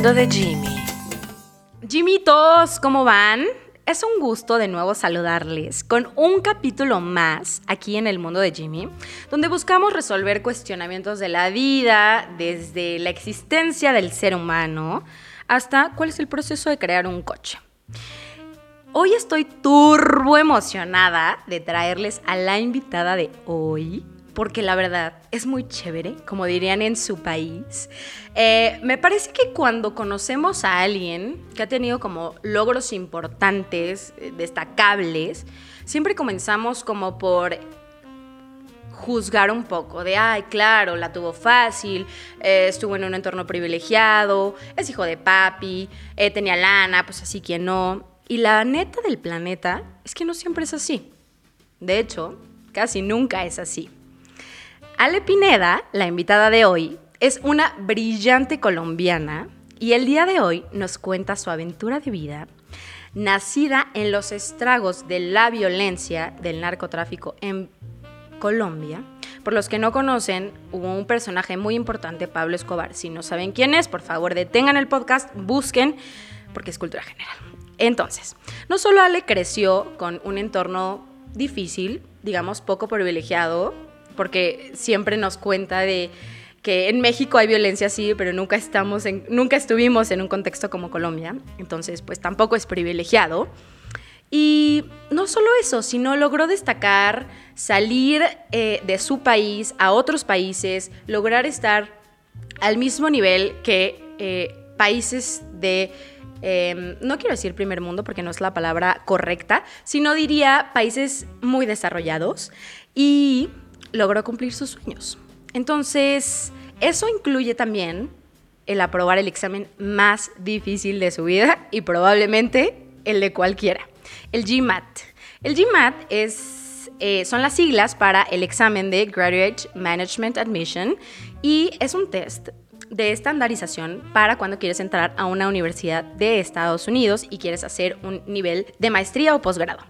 mundo de Jimmy. Jimitos, ¿cómo van? Es un gusto de nuevo saludarles con un capítulo más aquí en el mundo de Jimmy, donde buscamos resolver cuestionamientos de la vida, desde la existencia del ser humano hasta cuál es el proceso de crear un coche. Hoy estoy turbo emocionada de traerles a la invitada de hoy, porque la verdad es muy chévere, como dirían en su país. Eh, me parece que cuando conocemos a alguien que ha tenido como logros importantes, eh, destacables, siempre comenzamos como por juzgar un poco, de, ay, claro, la tuvo fácil, eh, estuvo en un entorno privilegiado, es hijo de papi, tenía lana, pues así que no. Y la neta del planeta es que no siempre es así. De hecho, casi nunca es así. Ale Pineda, la invitada de hoy, es una brillante colombiana y el día de hoy nos cuenta su aventura de vida, nacida en los estragos de la violencia del narcotráfico en Colombia. Por los que no conocen, hubo un personaje muy importante, Pablo Escobar. Si no saben quién es, por favor detengan el podcast, busquen, porque es cultura general. Entonces, no solo Ale creció con un entorno difícil, digamos poco privilegiado, porque siempre nos cuenta de que en México hay violencia sí, pero nunca estamos nunca estuvimos en un contexto como Colombia, entonces pues tampoco es privilegiado. Y no solo eso, sino logró destacar, salir eh, de su país a otros países, lograr estar al mismo nivel que eh, países de Em, no quiero decir primer mundo porque no es la palabra correcta, sino diría países muy desarrollados y logró cumplir sus sueños. Entonces, eso incluye también el aprobar el examen más difícil de su vida y probablemente el de cualquiera, el GMAT. El GMAT es, eh, son las siglas para el examen de Graduate Management Admission y es un test de estandarización para cuando quieres entrar a una universidad de Estados Unidos y quieres hacer un nivel de maestría o posgrado.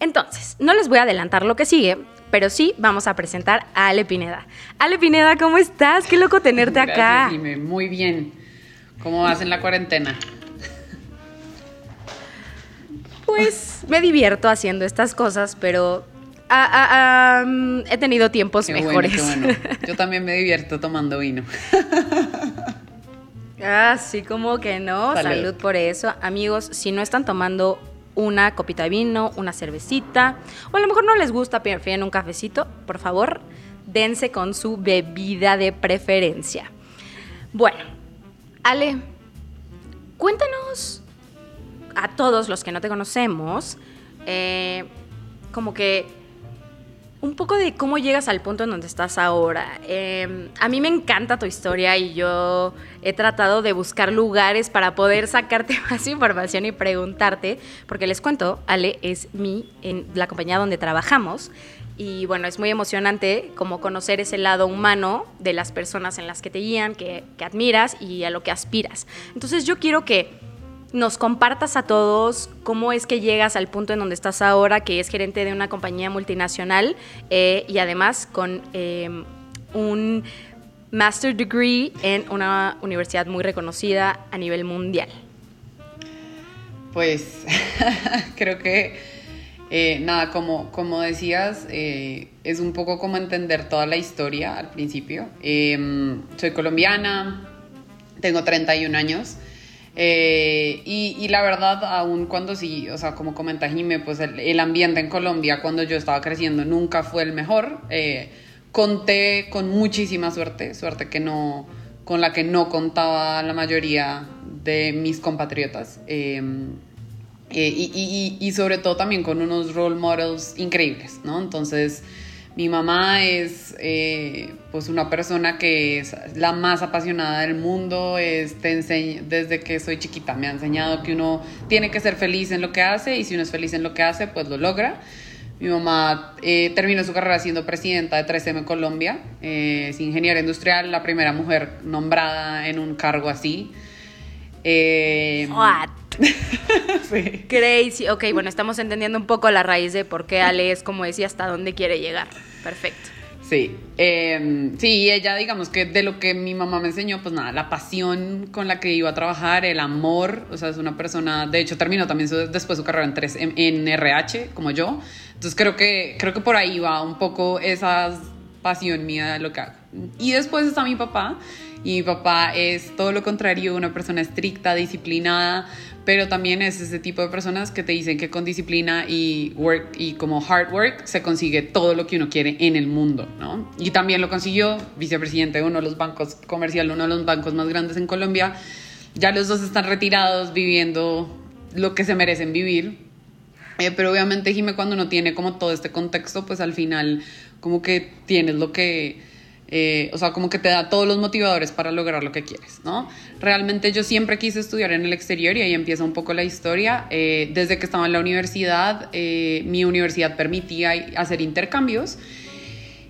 Entonces, no les voy a adelantar lo que sigue, pero sí vamos a presentar a Ale Pineda. Ale Pineda, ¿cómo estás? Qué loco tenerte acá. Muy bien. ¿Cómo vas en la cuarentena? Pues me divierto haciendo estas cosas, pero Ah, ah, ah, he tenido tiempos mejores. Yo también me divierto tomando vino. ah, sí, como que no. Salud. por eso. Amigos, si no están tomando una copita de vino, una cervecita, o a lo mejor no les gusta, prefieren un cafecito, por favor, dense con su bebida de preferencia. Bueno, Ale, cuéntanos a todos los que no te conocemos, eh, como que un poco de cómo llegas al punto en donde estás ahora. Em, a mí me encanta tu historia y yo he tratado de buscar lugares para poder sacarte más información y preguntarte, porque les cuento, Ale es mi, en la compañía donde trabajamos. Y bueno, es muy emocionante como conocer ese lado humano de las personas en las que te guían, que, que admiras y a lo que aspiras. Entonces yo quiero que nos compartas a todos cómo es que llegas al punto en donde estás ahora, que es gerente de una compañía multinacional eh, y además con em, un master degree en una universidad muy reconocida a nivel mundial. Pues creo que, eh, nada, como, como decías, eh, es un poco como entender toda la historia al principio. Em, soy colombiana, tengo 31 años. Eh, y, la verdad, aún cuando sí, o sea, como comenta Jime, pues el, ambiente en Colombia cuando yo estaba creciendo nunca fue el mejor. Eh, conté con muchísima suerte, suerte que no, con la que no contaba la mayoría de mis compatriotas. Eh, y, y, sobre todo también con unos role models increíbles, ¿no? Entonces, mi mamá es eh, pues una persona que es la más apasionada del mundo, es, desde que soy chiquita me ha enseñado que uno tiene que ser feliz en lo que hace y si uno es feliz en lo que hace, pues lo logra. Mi mamá eh, terminó su carrera siendo presidenta de 3M Colombia, eh, es ingeniera industrial, la primera mujer nombrada en un cargo así. What? sí. Crazy. Ok, bueno, estamos entendiendo un poco la raíz de por qué Ale es como decía hasta dónde quiere llegar. Perfecto. Sí, eh, sí, ella digamos que de lo que mi mamá me enseñó, pues nada, la pasión con la que iba a trabajar, el amor, o sea, es una persona, de hecho terminó también su, después su carrera en, tres, en, en, RH, como yo, entonces creo que, creo que por ahí va un poco esa pasión mía de lo que hago. Y después está mi papá, y mi papá es todo lo contrario, una persona estricta, disciplinada, pero también es ese tipo de personas que te dicen que con disciplina y work y como hard work se consigue todo lo que uno quiere en el mundo, ¿no? Y también lo consiguió, vicepresidente de uno de los bancos comerciales, uno de los bancos más grandes en Colombia. Ya los dos están retirados viviendo lo que se merecen vivir. Eh, pero obviamente Jime cuando no tiene como todo este contexto, pues al final como que tienes lo que eh, o sea, como que te da todos los motivadores para lograr lo que quieres, ¿no? Realmente yo siempre quise estudiar en el exterior y ahí empieza un poco la historia. Eh, desde que estaba en la universidad, eh, mi universidad permitía hacer intercambios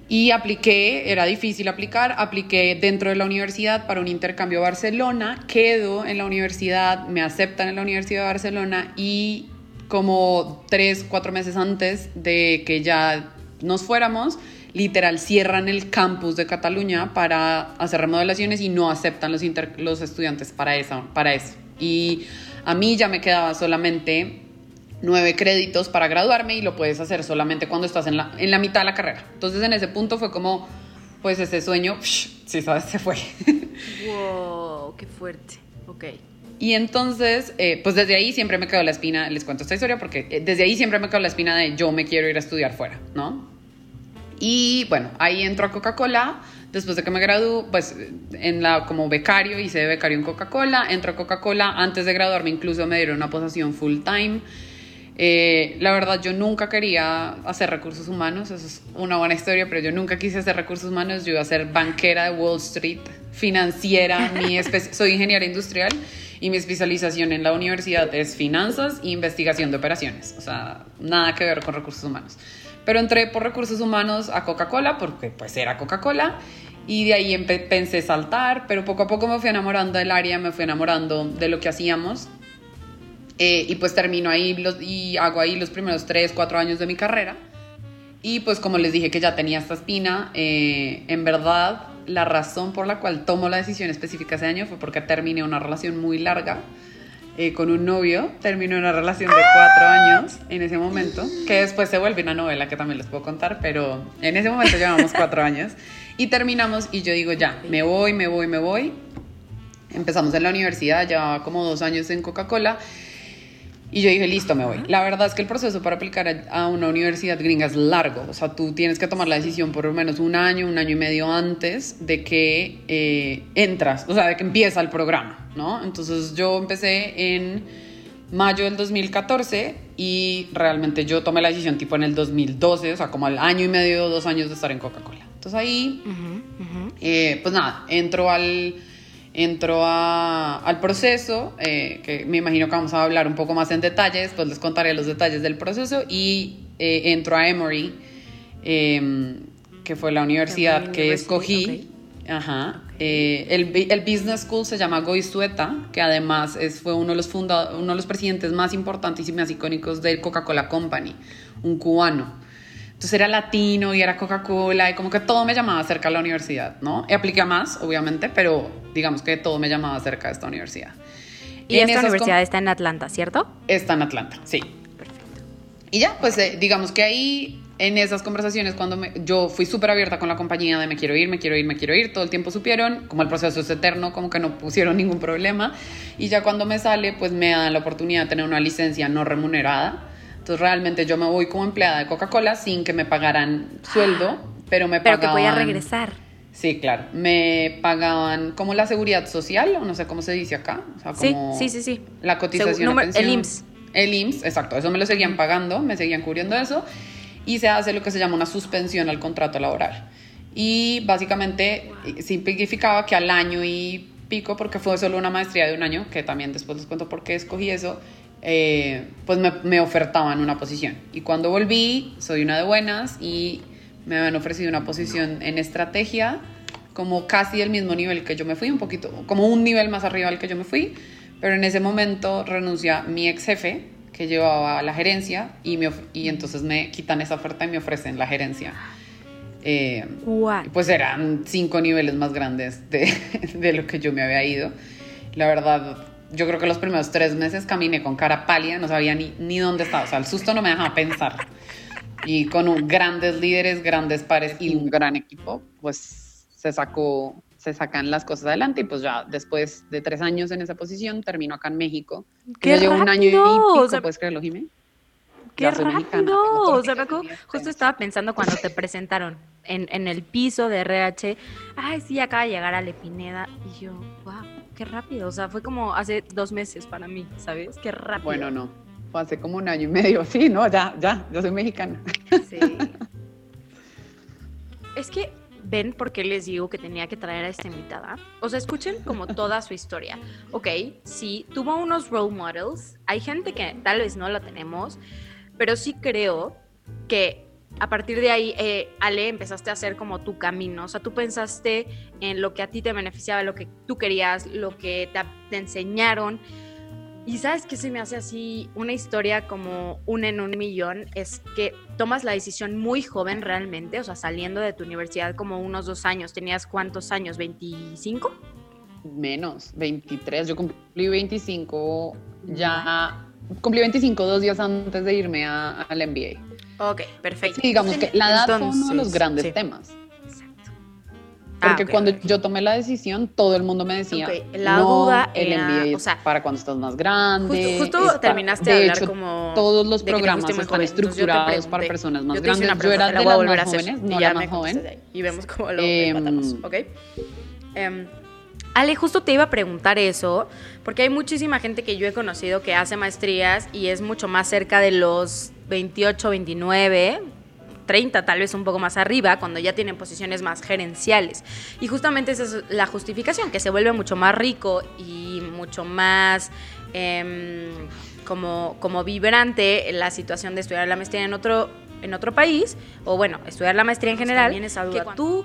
y apliqué, era difícil aplicar, apliqué dentro de la universidad para un intercambio a Barcelona, quedo en la universidad, me aceptan en la Universidad de Barcelona y como tres, cuatro meses antes de que ya nos fuéramos, literal cierran el campus de Cataluña para hacer remodelaciones y no aceptan los, los estudiantes para eso, para eso. Y a mí ya me quedaba solamente nueve créditos para graduarme y lo puedes hacer solamente cuando estás en la, en la mitad de la carrera. Entonces en ese punto fue como, pues ese sueño, sí, sabes, se fue. wow, qué fuerte. Ok. Y entonces, eh, pues desde ahí siempre me quedó la espina, les cuento esta historia porque eh, desde ahí siempre me quedó la espina de yo me quiero ir a estudiar fuera, ¿no? Y bueno, ahí entro a Coca-Cola. Después de que me gradué, pues en la, como becario, hice de becario en Coca-Cola. Entro a Coca-Cola. Antes de graduarme, incluso me dieron una posición full time. Eh, la verdad, yo nunca quería hacer recursos humanos. Eso es una buena historia, pero yo nunca quise hacer recursos humanos. Yo iba a ser banquera de Wall Street, financiera. Mi soy ingeniera industrial y mi especialización en la universidad es finanzas e investigación de operaciones. O sea, nada que ver con recursos humanos. Pero entré por recursos humanos a Coca-Cola porque pues era Coca-Cola y de ahí pensé saltar, pero poco a poco me fui enamorando del área, me fui enamorando de lo que hacíamos eh, y pues termino ahí y hago ahí los primeros 3, 4 años de mi carrera. Y pues como les dije que ya tenía esta espina, eh, en verdad la razón por la cual tomo la decisión específica ese año fue porque terminé una relación muy larga eh, con un novio, terminó una relación de cuatro años en ese momento, que después se vuelve una novela que también les puedo contar, pero en ese momento llevamos cuatro años y terminamos y yo digo, ya, me voy, me voy, me voy. Empezamos en la universidad, llevaba como dos años en Coca-Cola y yo dije, listo, me voy. La verdad es que el proceso para aplicar a una universidad gringa es largo. O sea, tú tienes que tomar la decisión por lo menos un año, un año y medio antes de que eh, entras, o sea, de que empieza el programa, ¿no? Entonces yo empecé en mayo del 2014 y realmente yo tomé la decisión tipo en el 2012, o sea, como al año y medio, dos años de estar en Coca-Cola. Entonces ahí, eh, pues nada, entro al entro al proceso, eh, que me imagino que vamos a hablar un poco más en detalles, pues les contaré los detalles del proceso y eh, entro a Emory, em, que fue la universidad que escogí. Ajá. Eh, el, el, Business School se llama Goizueta, que además es, fue uno de, los funda, uno de los presidentes más importantes y más icónicos del Coca-Cola Company, un cubano. Entonces era latino y era Coca-Cola y como que todo me llamaba cerca de la universidad, ¿no? Y apliqué a más, obviamente, pero digamos que todo me llamaba cerca de esta universidad. Y, esta universidad está en Atlanta, ¿cierto? Está en Atlanta, sí. Perfecto. Y ya, pues eh, digamos que ahí en esas conversaciones cuando yo fui súper abierta con la compañía de me quiero ir, me quiero ir, me quiero ir, todo el tiempo supieron, como el proceso es eterno, como que no pusieron ningún problema y ya cuando me sale pues me dan la oportunidad de tener una licencia no remunerada entonces realmente yo me voy como empleada de Coca-Cola sin que me pagaran sueldo, pero me pagaban... Pero que voy a regresar. Sí, claro. Me pagaban como la seguridad social, o no sé cómo se dice acá. O sea, como sí, sí, sí, La cotización El IMSS. El IMSS, exacto. Eso me lo seguían pagando, me seguían cubriendo eso. Y se hace lo que se llama una suspensión al contrato laboral. Y básicamente significaba que al año y pico, porque fue solo una maestría de un año, que también después les cuento por qué escogí eso, eh, pues me, me, ofertaban una posición. Y cuando volví, soy una de buenas y me habían ofrecido una posición en estrategia, como casi del mismo nivel que yo me fui, un poquito, como un nivel más arriba del que yo me fui, pero en ese momento renuncia mi ex jefe, que llevaba la gerencia, y, me, y entonces me quitan esa oferta y me ofrecen la gerencia. Eh, pues eran cinco niveles más grandes de, de, lo que yo me había ido. La verdad, yo creo que los primeros tres meses caminé con cara pálida, no sabía ni, ni dónde estaba. O sea, el susto no me dejaba pensar. Y con grandes líderes, grandes pares y un gran equipo, pues se sacó se sacan las cosas adelante y pues ya después de tres años en esa posición termino acá en México. ¡Qué yo llevo un año y pico, ¿puedes creerlo, Jimé? ¡Qué rápido! O sea, justo estaba pensando cuando te presentaron en, en, el piso de RH, ay, sí, acaba de llegar a Lepineda y yo, wow, qué rápido. O sea, fue como hace dos meses para mí, ¿sabes? Qué rápido. Bueno, no, fue hace como un año y medio, sí, no, ya, ya, yo soy mexicana. Sí. es que ven por qué les digo que tenía que traer a esta invitada. O sea, escuchen como toda su historia. Ok, sí, tuvo unos role models. Hay gente que tal vez no lo tenemos, pero sí creo que a partir de ahí, eh, Ale, empezaste a hacer como tu camino. O sea, tú pensaste en lo que a ti te beneficiaba, lo que tú querías, lo que te, te enseñaron. Y sabes que se me hace así una historia como un en un millón, es que tomas la decisión muy joven realmente, o sea, saliendo de tu universidad como unos dos años. ¿Tenías cuántos años? ¿25? Menos, 23. Yo cumplí 25 ya, cumplí 25 dos días antes de irme al MBA. Ok, perfecto. digamos que la edad fue uno de los grandes temas. Ah, Porque cuando yo tomé la decisión, todo el mundo me decía, la duda el MBA o sea, para cuando estás más grande. Justo, terminaste de, hablar como todos los programas están estructurados para personas más grandes. Yo era de las más jóvenes, no era más joven. Y vemos cómo lo eh, ¿ok? Em, Ale, justo te iba a preguntar eso, porque hay muchísima gente que yo he conocido que hace maestrías y es mucho más cerca de los 28, 29, 30, tal vez un poco más arriba, cuando ya tienen posiciones más gerenciales. Y justamente esa es la justificación, que se vuelve mucho más rico y mucho más em, como, como vibrante la situación de estudiar la maestría en otro, en otro país, o bueno, estudiar la maestría en general. También esa duda. tú,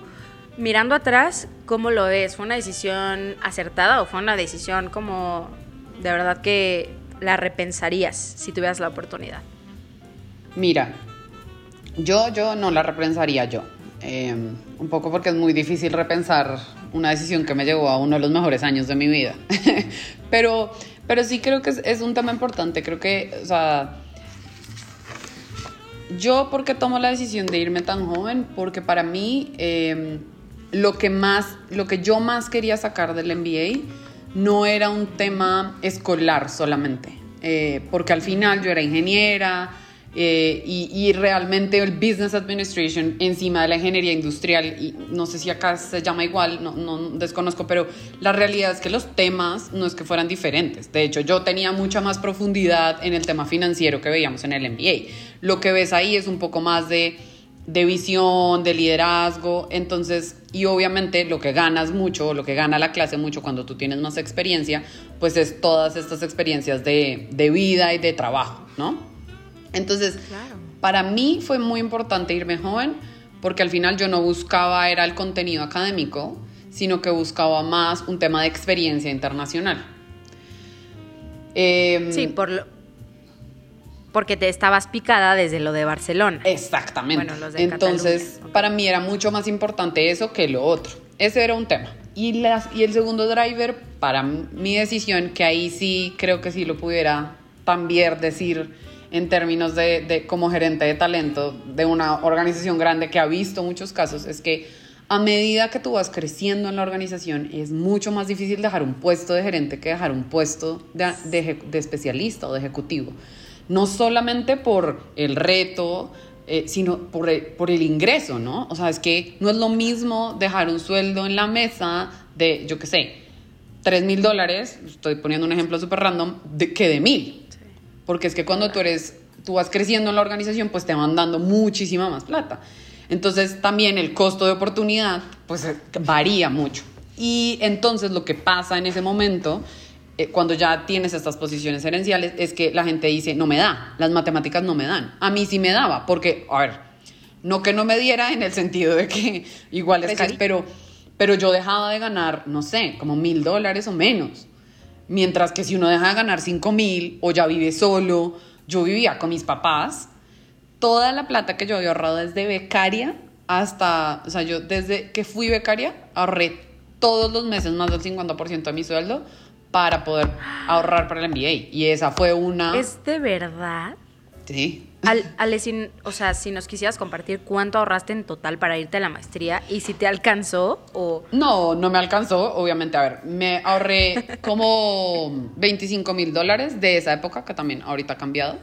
mirando atrás, ¿cómo lo ves? ¿Fue una decisión acertada o fue una decisión como de verdad que la repensarías si tuvieras la oportunidad? Mira, yo, yo no la repensaría yo. Em, un poco porque es muy difícil repensar una decisión que me llevó a uno de los mejores años de mi vida. pero, pero sí creo que es, un tema importante. Creo que, o sea, yo porque tomo la decisión de irme tan joven, porque para mí em, lo que más, lo que yo más quería sacar del MBA no era un tema escolar solamente, eh, porque al final yo era ingeniera, eh, y, realmente el Business Administration encima de la ingeniería industrial, y no sé si acá se llama igual, no, no, desconozco, pero la realidad es que los temas no es que fueran diferentes. De hecho, yo tenía mucha más profundidad en el tema financiero que veíamos en el MBA. Lo que ves ahí es un poco más de, de visión, de liderazgo, entonces, y obviamente lo que ganas mucho, lo que gana la clase mucho cuando tú tienes más experiencia, pues es todas estas experiencias de, de vida y de trabajo, ¿no? Entonces, para mí fue muy importante irme joven porque al final yo no buscaba era el contenido académico, sino que buscaba más un tema de experiencia internacional. Em, sí, por porque te estabas picada desde lo de Barcelona. Exactamente. Entonces, para mí era mucho más importante eso que lo otro. Ese era un tema. Y, las, y el segundo driver, para mi decisión, que ahí sí creo que sí lo pudiera también decir en términos de, como gerente de talento de una organización grande que ha visto muchos casos es que a medida que tú vas creciendo en la organización es mucho más difícil dejar un puesto de gerente que dejar un puesto de, de, especialista o de ejecutivo. No solamente por el reto, eh, sino por el, por el ingreso, ¿no? O sea, es que no es lo mismo dejar un sueldo en la mesa de, yo qué sé, 3 mil dólares, estoy poniendo un ejemplo súper random, de, que de mil. Porque es que cuando tú eres, tú vas creciendo en la organización, pues te van dando muchísima más plata. Entonces también el costo de oportunidad, pues eh, varía mucho. Y entonces lo que pasa en ese momento, eh, cuando ya tienes estas posiciones herenciales, es que la gente dice, no me da, las matemáticas no me dan. A mí sí me daba, porque, a ver, no que no me diera en el sentido de que igual es casi, pero, pero yo dejaba de ganar, no sé, como mil dólares o menos. Mientras que si uno deja de ganar 5 mil o ya vive solo, yo vivía con mis papás, toda la plata que yo había ahorrado desde becaria hasta, o sea, yo desde que fui becaria ahorré todos los meses más del 50% de mi sueldo para poder ahorrar para el MBA. Y esa fue una... ¿Es de verdad? Sí. Al, Ale, o sea, si nos quisieras compartir cuánto ahorraste en total para irte a la maestría y si te alcanzó o... No, no me alcanzó, obviamente. A ver, me ahorré como 25 mil dólares de esa época, que también ahorita ha cambiado,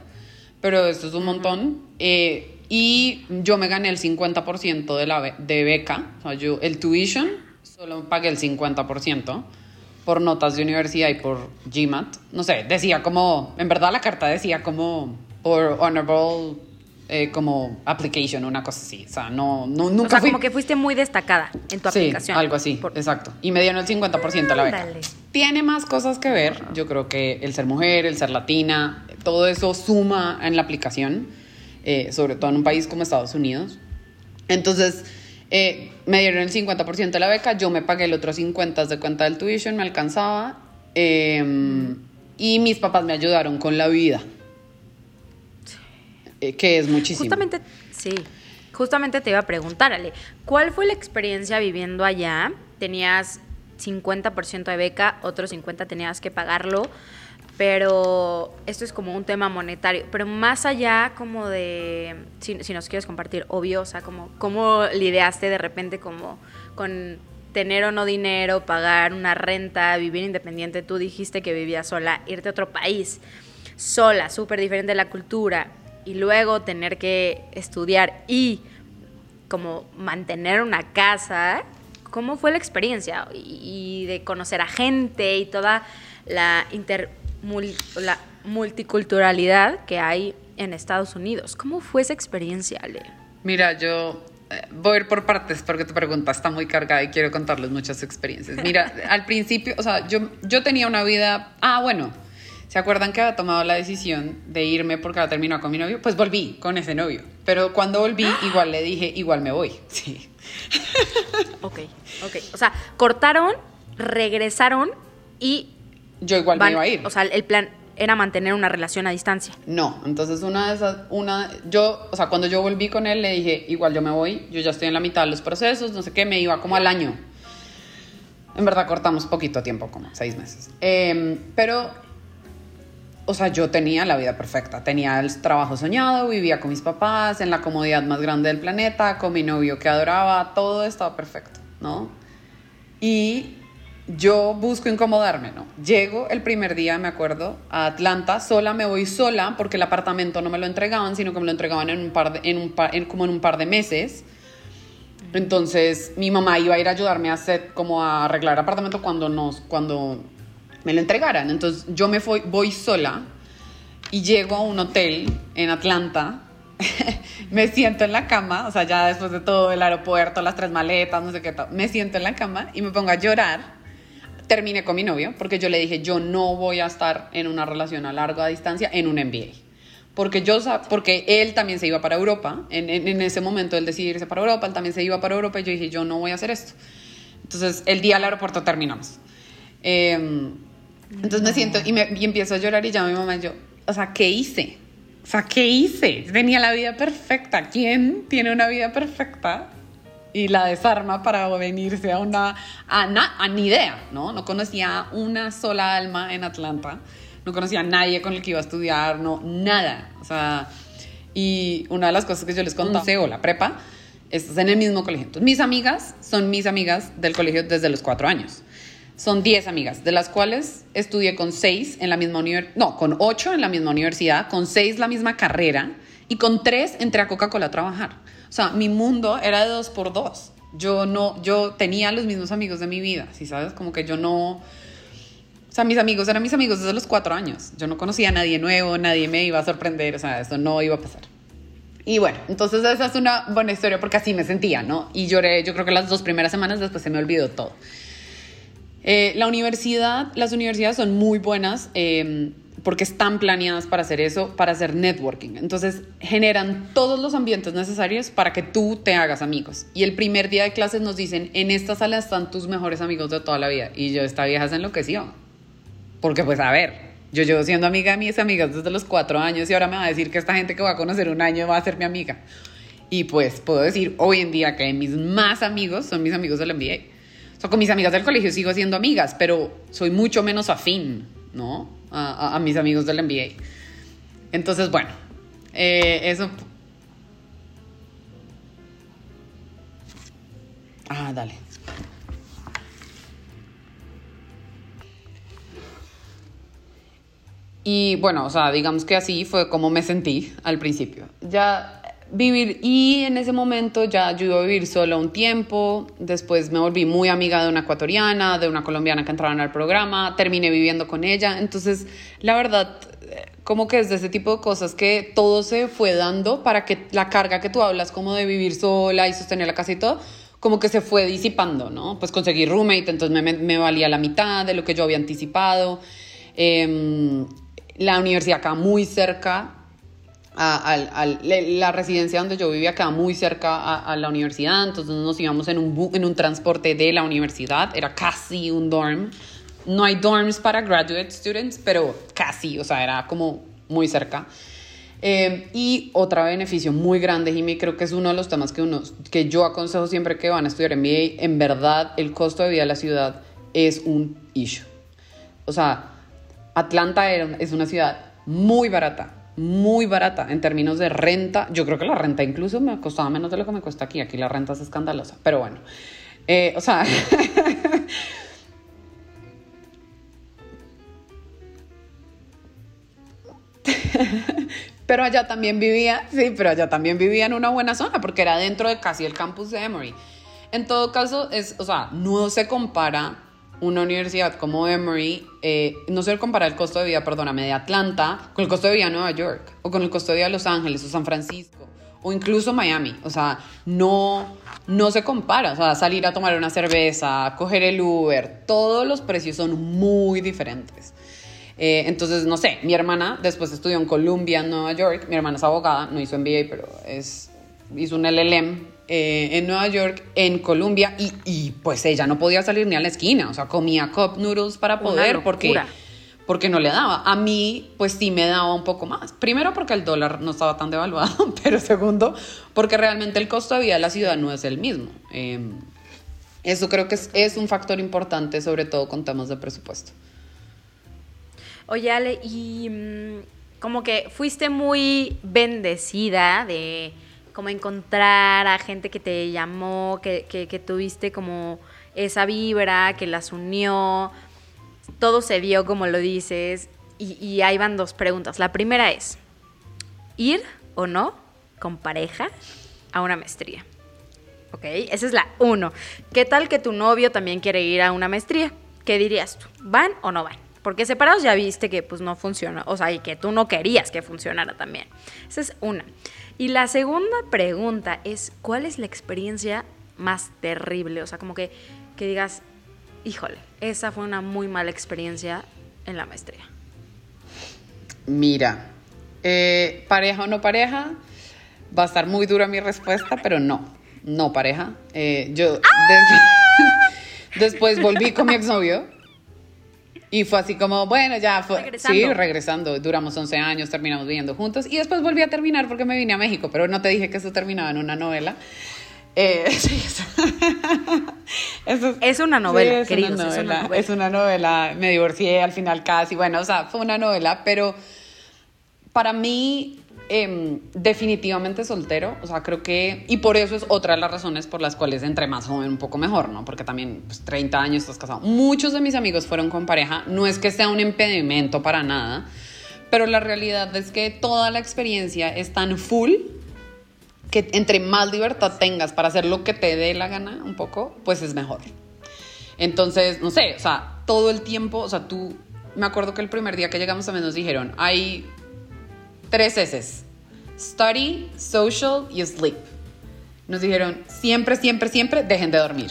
pero esto es un montón. Eh, y yo me gané el 50% de, la be- de beca, o sea, yo el tuition solo pagué el 50% por notas de universidad y por GMAT. No sé, decía como, en verdad la carta decía como por honorable, eh, como application, una cosa así. O sea, no, no nunca o sea, fui- como que fuiste muy destacada en tu Sí, aplicación. algo así, Por- exacto. Y me dieron el 50% de la beca. Ándale. Tiene más cosas que ver. Yo creo que el ser mujer, el ser latina, todo eso suma en la aplicación, eh, sobre todo en un país como Estados Unidos. Entonces, eh, me dieron el 50% de la beca, yo me pagué el otro 50% de cuenta del tuition, me alcanzaba. eh, y mis papás me ayudaron con la vida. Eh, que es muchísimo. Justamente, sí, justamente te iba a preguntar, Ale, ¿cuál fue la experiencia viviendo allá? Tenías 50% de beca, otro 50% tenías que pagarlo, pero esto es como un tema monetario, pero más allá como de, si, si nos quieres compartir, obvio, o sea, como cómo lidiaste de repente como con tener o no dinero, pagar una renta, vivir independiente, tú dijiste que vivías sola, irte a otro país sola, súper diferente de la cultura, y luego tener que estudiar y como mantener una casa, ¿cómo fue la experiencia? Y, y de conocer a gente y toda la, inter, mul- la multiculturalidad que hay en Estados Unidos. ¿Cómo fue esa experiencia, Ale? Mira, yo eh, voy a ir por partes porque tu pregunta está muy cargada y quiero contarles muchas experiencias. Mira, al principio, o sea, yo, yo tenía una vida, ah, bueno, ¿se acuerdan que había tomado la decisión de irme porque había terminado con mi novio? Pues volví con ese novio, pero cuando volví igual le dije, igual me voy, sí. Ok, ok. O sea, cortaron, regresaron y Yo igual van- me iba a ir. O sea, el plan era mantener una relación a distancia. No, entonces una de esas, una, yo, o sea, cuando yo volví con él le dije, igual yo me voy, yo ya estoy en la mitad de los procesos, no sé qué, me iba como al año. En verdad cortamos poquito tiempo, como seis meses. Eh, pero, o sea, yo tenía la vida perfecta, tenía el trabajo soñado, vivía con mis papás, en la comodidad más grande del planeta, con mi novio que adoraba, todo estaba perfecto, ¿no? Y yo busco incomodarme, ¿no? Llego el primer día, me acuerdo, a Atlanta, sola, me voy sola porque el apartamento no me lo entregaban, sino que me lo entregaban en un par en un par- como en un par de meses. Entonces mi mamá iba a ir a ayudarme a hacer, como a arreglar el apartamento cuando nos, cuando me lo entregaran. Entonces yo me voy, voy sola y llego a un hotel en Atlanta. me siento en la cama, o sea, ya después de todo el aeropuerto, las tres maletas, no sé qué me siento en la cama y me pongo a llorar. Terminé con mi novio porque yo le dije, yo no voy a estar en una relación a larga distancia en un MBA. Porque, yo, porque él también se iba para Europa, en, ese momento él decidió irse para Europa, él también se iba para Europa y yo dije, yo no voy a hacer esto. Entonces, el día al aeropuerto terminamos. Eh, entonces me siento y, me, y empiezo a llorar y llamo a mi mamá y yo, o sea, ¿qué hice? O sea, ¿qué hice? Tenía la vida perfecta. ¿Quién tiene una vida perfecta y la desarma para venirse a una, a, na- a ni idea, ¿no? No conocía una sola alma en Atlanta, no conocía a nadie con el que iba a estudiar, no, nada. O sea, y una de las cosas que yo les conté, o la prepa, estás en el mismo colegio. Entonces, mis amigas son mis amigas del colegio desde los cuatro años. Son 10 amigas, de las cuales estudié con 6 en la misma universidad, no, con 8 en la misma universidad, con 6 la misma carrera y con 3 entré a Coca-Cola a trabajar. O sea, mi mundo era de dos por dos. Yo no, yo tenía los mismos amigos de mi vida, ¿sí sabes? Como que yo no, o sea, mis amigos eran mis amigos desde los 4 años. Yo no conocía a nadie nuevo, nadie me iba a sorprender, o sea, eso no iba a pasar. Y bueno, entonces esa es una buena historia porque así me sentía, ¿no? Y lloré, yo creo que las dos primeras semanas después se me olvidó todo. Eh, la universidad, las universidades son muy buenas eh, porque están planeadas para hacer eso, para hacer networking. Entonces generan todos los ambientes necesarios para que tú te hagas amigos. Y el primer día de clases nos dicen, en esta sala están tus mejores amigos de toda la vida. Y yo, esta vieja se enloqueció. Porque pues a ver, yo llevo siendo amiga de mis amigas desde los cuatro años y ahora me va a decir que esta gente que va a conocer un año va a ser mi amiga. Y pues puedo decir hoy en día que mis más amigos son mis amigos del MBA. O sea, con mis amigas del colegio sigo siendo amigas, pero soy mucho menos afín, ¿no? A, mis amigos del MBA. Entonces, bueno, eh, eso... Ah, dale. Y bueno, o sea, digamos que así fue como me sentí al principio. Ya vivir y en ese momento ya yo a vivir solo un tiempo, después me volví muy amiga de una ecuatoriana, de una colombiana que entraron al programa, terminé viviendo con ella, entonces la verdad como que es de ese tipo de cosas que todo se fue dando para que la carga que tú hablas como de vivir sola y sostener la casa y todo, como que se fue disipando, ¿no? Pues conseguí roommate, entonces me, valía la mitad de lo que yo había anticipado. Eh, la universidad queda muy cerca, la residencia donde yo vivía queda muy cerca a, la universidad, entonces nos íbamos en un, en un transporte de la universidad, era casi un dorm. No hay dorms para graduate students, pero casi, o sea, era como muy cerca. Eh, y otro beneficio muy grande, Jimmy, creo que es uno de los temas que, uno, que yo aconsejo siempre que van a estudiar MBA, en verdad el costo de vida de la ciudad es un issue. O sea, Atlanta es una ciudad muy barata, muy barata en términos de renta. Yo creo que la renta incluso me costaba menos de lo que me cuesta aquí. Aquí la renta es escandalosa, pero bueno. Eh, o sea... pero allá también vivía, sí, pero allá también vivía en una buena zona porque era dentro de casi el campus de Emory. En todo caso, es, o sea, no se compara una universidad como Emory, eh, no se compara el costo de vida, perdóname, de Atlanta con el costo de vida de Nueva York, o con el costo de vida de Los Ángeles, o San Francisco, o incluso Miami. O sea, no, no se compara. O sea, salir a tomar una cerveza, coger el Uber, todos los precios son muy diferentes. Eh, entonces, no sé, mi hermana después estudió en Columbia, Nueva York. Mi hermana es abogada, no hizo MBA, pero es, hizo un LLM eh, en Nueva York, en Colombia, y, y, pues ella no podía salir ni a la esquina, o sea, comía cup noodles para poder, porque, porque no le daba. A mí, pues sí me daba un poco más. Primero porque el dólar no estaba tan devaluado, pero segundo, porque realmente el costo de vida de la ciudad no es el mismo. Em, eso creo que es, es un factor importante, sobre todo con temas de presupuesto. Oye, Ale, y mm, como que fuiste muy bendecida de como encontrar a gente que te llamó, que, que, tuviste como esa vibra, que las unió, todo se dio como lo dices, y, y ahí van dos preguntas. La primera es, ¿ir o no con pareja a una maestría? ¿Ok? Esa es la uno. ¿Qué tal que tu novio también quiere ir a una maestría? ¿Qué dirías tú? ¿Van o no van? Porque separados ya viste que pues no funciona, o sea, y que tú no querías que funcionara también. Esa es una. Y la segunda pregunta es, ¿cuál es la experiencia más terrible? O sea, como que, que digas, híjole, esa fue una muy mala experiencia en la maestría. Mira, eh, pareja o no pareja, va a estar muy dura mi respuesta, pero no, no pareja. Eh, yo ¡Ah! después volví con mi exnovio y fue así como, bueno, ya fue. Regresando. Sí, regresando. Duramos 11 años, terminamos viviendo juntos. Y después volví a terminar porque me vine a México, pero no te dije que eso terminaba en una novela. Eh, es una novela, es una novela, es una novela. Me divorcié al final casi. Bueno, o sea, fue una novela, pero para mí Em, definitivamente soltero, o sea, creo que, y por eso es otra de las razones por las cuales entre más joven un poco mejor, ¿no? Porque también, pues 30 años estás casado. Muchos de mis amigos fueron con pareja, no es que sea un impedimento para nada, pero la realidad es que toda la experiencia es tan full que entre más libertad tengas para hacer lo que te dé la gana un poco, pues es mejor. Entonces, no sé, o sea, todo el tiempo, o sea, tú, me acuerdo que el primer día que llegamos también nos dijeron, hay tres S. Study, social y sleep. Nos dijeron, siempre, siempre, siempre dejen de dormir.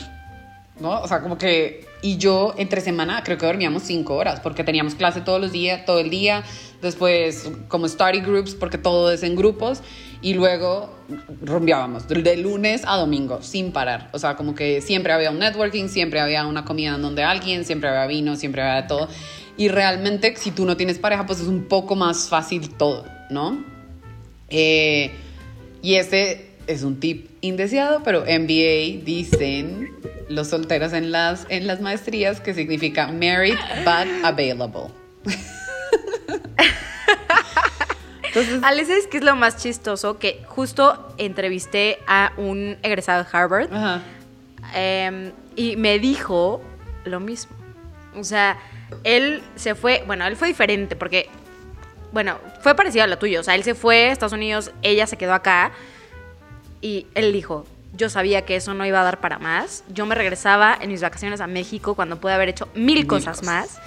¿No? O sea, como que... Y yo entre semana creo que dormíamos cinco horas porque teníamos clase todos los días, todo el día. Después como study groups porque todo es en grupos. Y luego rumbeábamos de lunes a domingo sin parar. O sea, como que siempre había un networking, siempre había una comida en donde alguien, siempre había vino, siempre había todo. Y realmente si tú no tienes pareja, pues es un poco más fácil todo. ¿No? Eh, y ese, es un tip indeseado, pero MBA dicen los solteros en las, en las maestrías que significa married but available. Entonces, Alex, ¿sabes qué es lo más chistoso? Que justo entrevisté a un egresado de Harvard em, y me dijo lo mismo. O sea, él se fue, bueno, él fue diferente porque, bueno, fue parecido a lo tuyo. O sea, él se fue a Estados Unidos, ella se quedó acá y él dijo, yo sabía que eso no iba a dar para más. Yo me regresaba en mis vacaciones a México cuando pude haber hecho mil, cosas, más.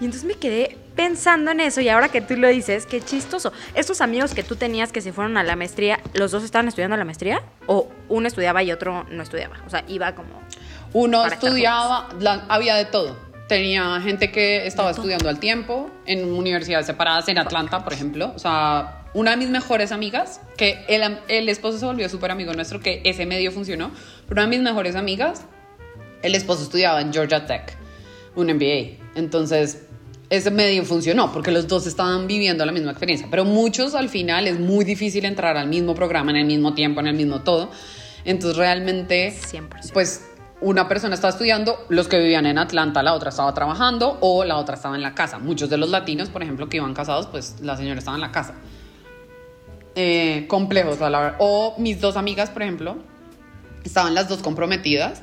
Y entonces me quedé pensando en eso y ahora que tú lo dices, qué chistoso. Estos amigos que tú tenías que se fueron a la maestría, ¿los dos estaban estudiando la maestría? ¿O uno estudiaba y otro no estudiaba? O sea, iba como... Uno estudiaba, había de todo. Tenía gente que estaba estudiando al tiempo en universidades separadas, en Atlanta, por ejemplo. O sea, una de mis mejores amigas, que el, el esposo se volvió súper amigo nuestro, que ese medio funcionó, pero una de mis mejores amigas, el esposo estudiaba en Georgia Tech, un MBA. Entonces, ese medio funcionó porque los dos estaban viviendo la misma experiencia. Pero muchos al final es muy difícil entrar al mismo programa en el mismo tiempo, en el mismo todo. Entonces, realmente, 100%. pues una persona estaba estudiando, los que vivían en Atlanta, la otra estaba trabajando o la otra estaba en la casa. Muchos de los latinos, por ejemplo, que iban casados, pues la señora estaba en la casa. Eh, complejos a la O mis dos amigas, por ejemplo, estaban las dos comprometidas,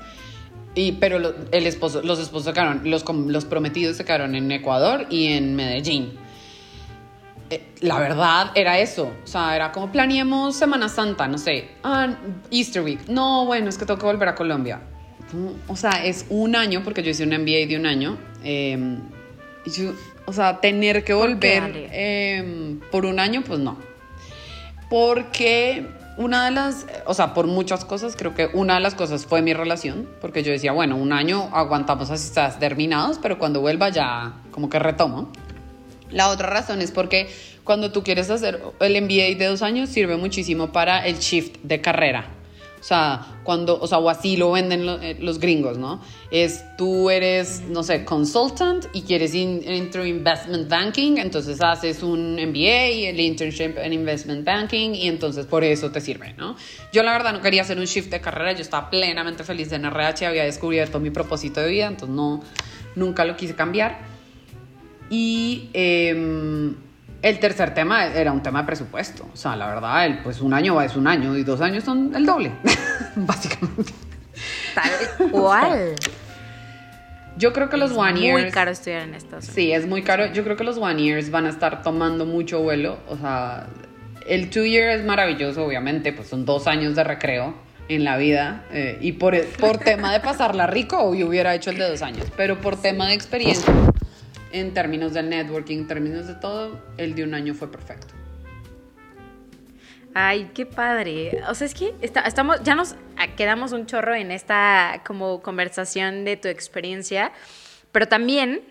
y, pero el esposo, los esposos se quedaron, los, los prometidos se quedaron en Ecuador y en Medellín. Eh, la verdad era eso, o sea, era como planeamos Semana Santa, no sé, ah, Easter Week, no, bueno, es que tengo que volver a Colombia. O sea, es un año, porque yo hice un MBA de un año. Em, o sea, tener que volver em, por un año, pues no porque una de las, o sea, por muchas cosas, creo que una de las cosas fue mi relación, porque yo decía, bueno, un año aguantamos así estás terminados, pero cuando vuelva ya como que retomo. La otra razón es porque cuando tú quieres hacer el MBA de dos años, sirve muchísimo para el shift de carrera. O sea, cuando, o sea, o así lo venden eh, los gringos, ¿no? Es tú eres, no sé, consultant y quieres entrar en investment banking, entonces haces un MBA, el internship en investment banking y entonces por eso te sirve, ¿no? Yo la verdad no quería hacer un shift de carrera, yo estaba plenamente feliz en RH, había descubierto mi propósito de vida, entonces no, nunca lo quise cambiar. Y eh, el tercer tema era un tema de presupuesto. O sea, la verdad, el, pues un año es un año y dos años son el doble, básicamente. Tal cual. Yo creo que los one years. Es muy caro estudiar en estos. Sí, es muy caro. Yo creo que los one years van a estar tomando mucho vuelo. O sea, el two year es maravilloso, obviamente, pues son dos años de recreo en la vida. Eh, y por, por tema de pasarla rico, yo hubiera hecho el de dos años. Pero por tema de experiencia en términos de networking, en términos de todo, el de un año fue perfecto. Ay, qué padre. O sea, es que estamos, ya nos quedamos un chorro en esta como conversación de tu experiencia, pero también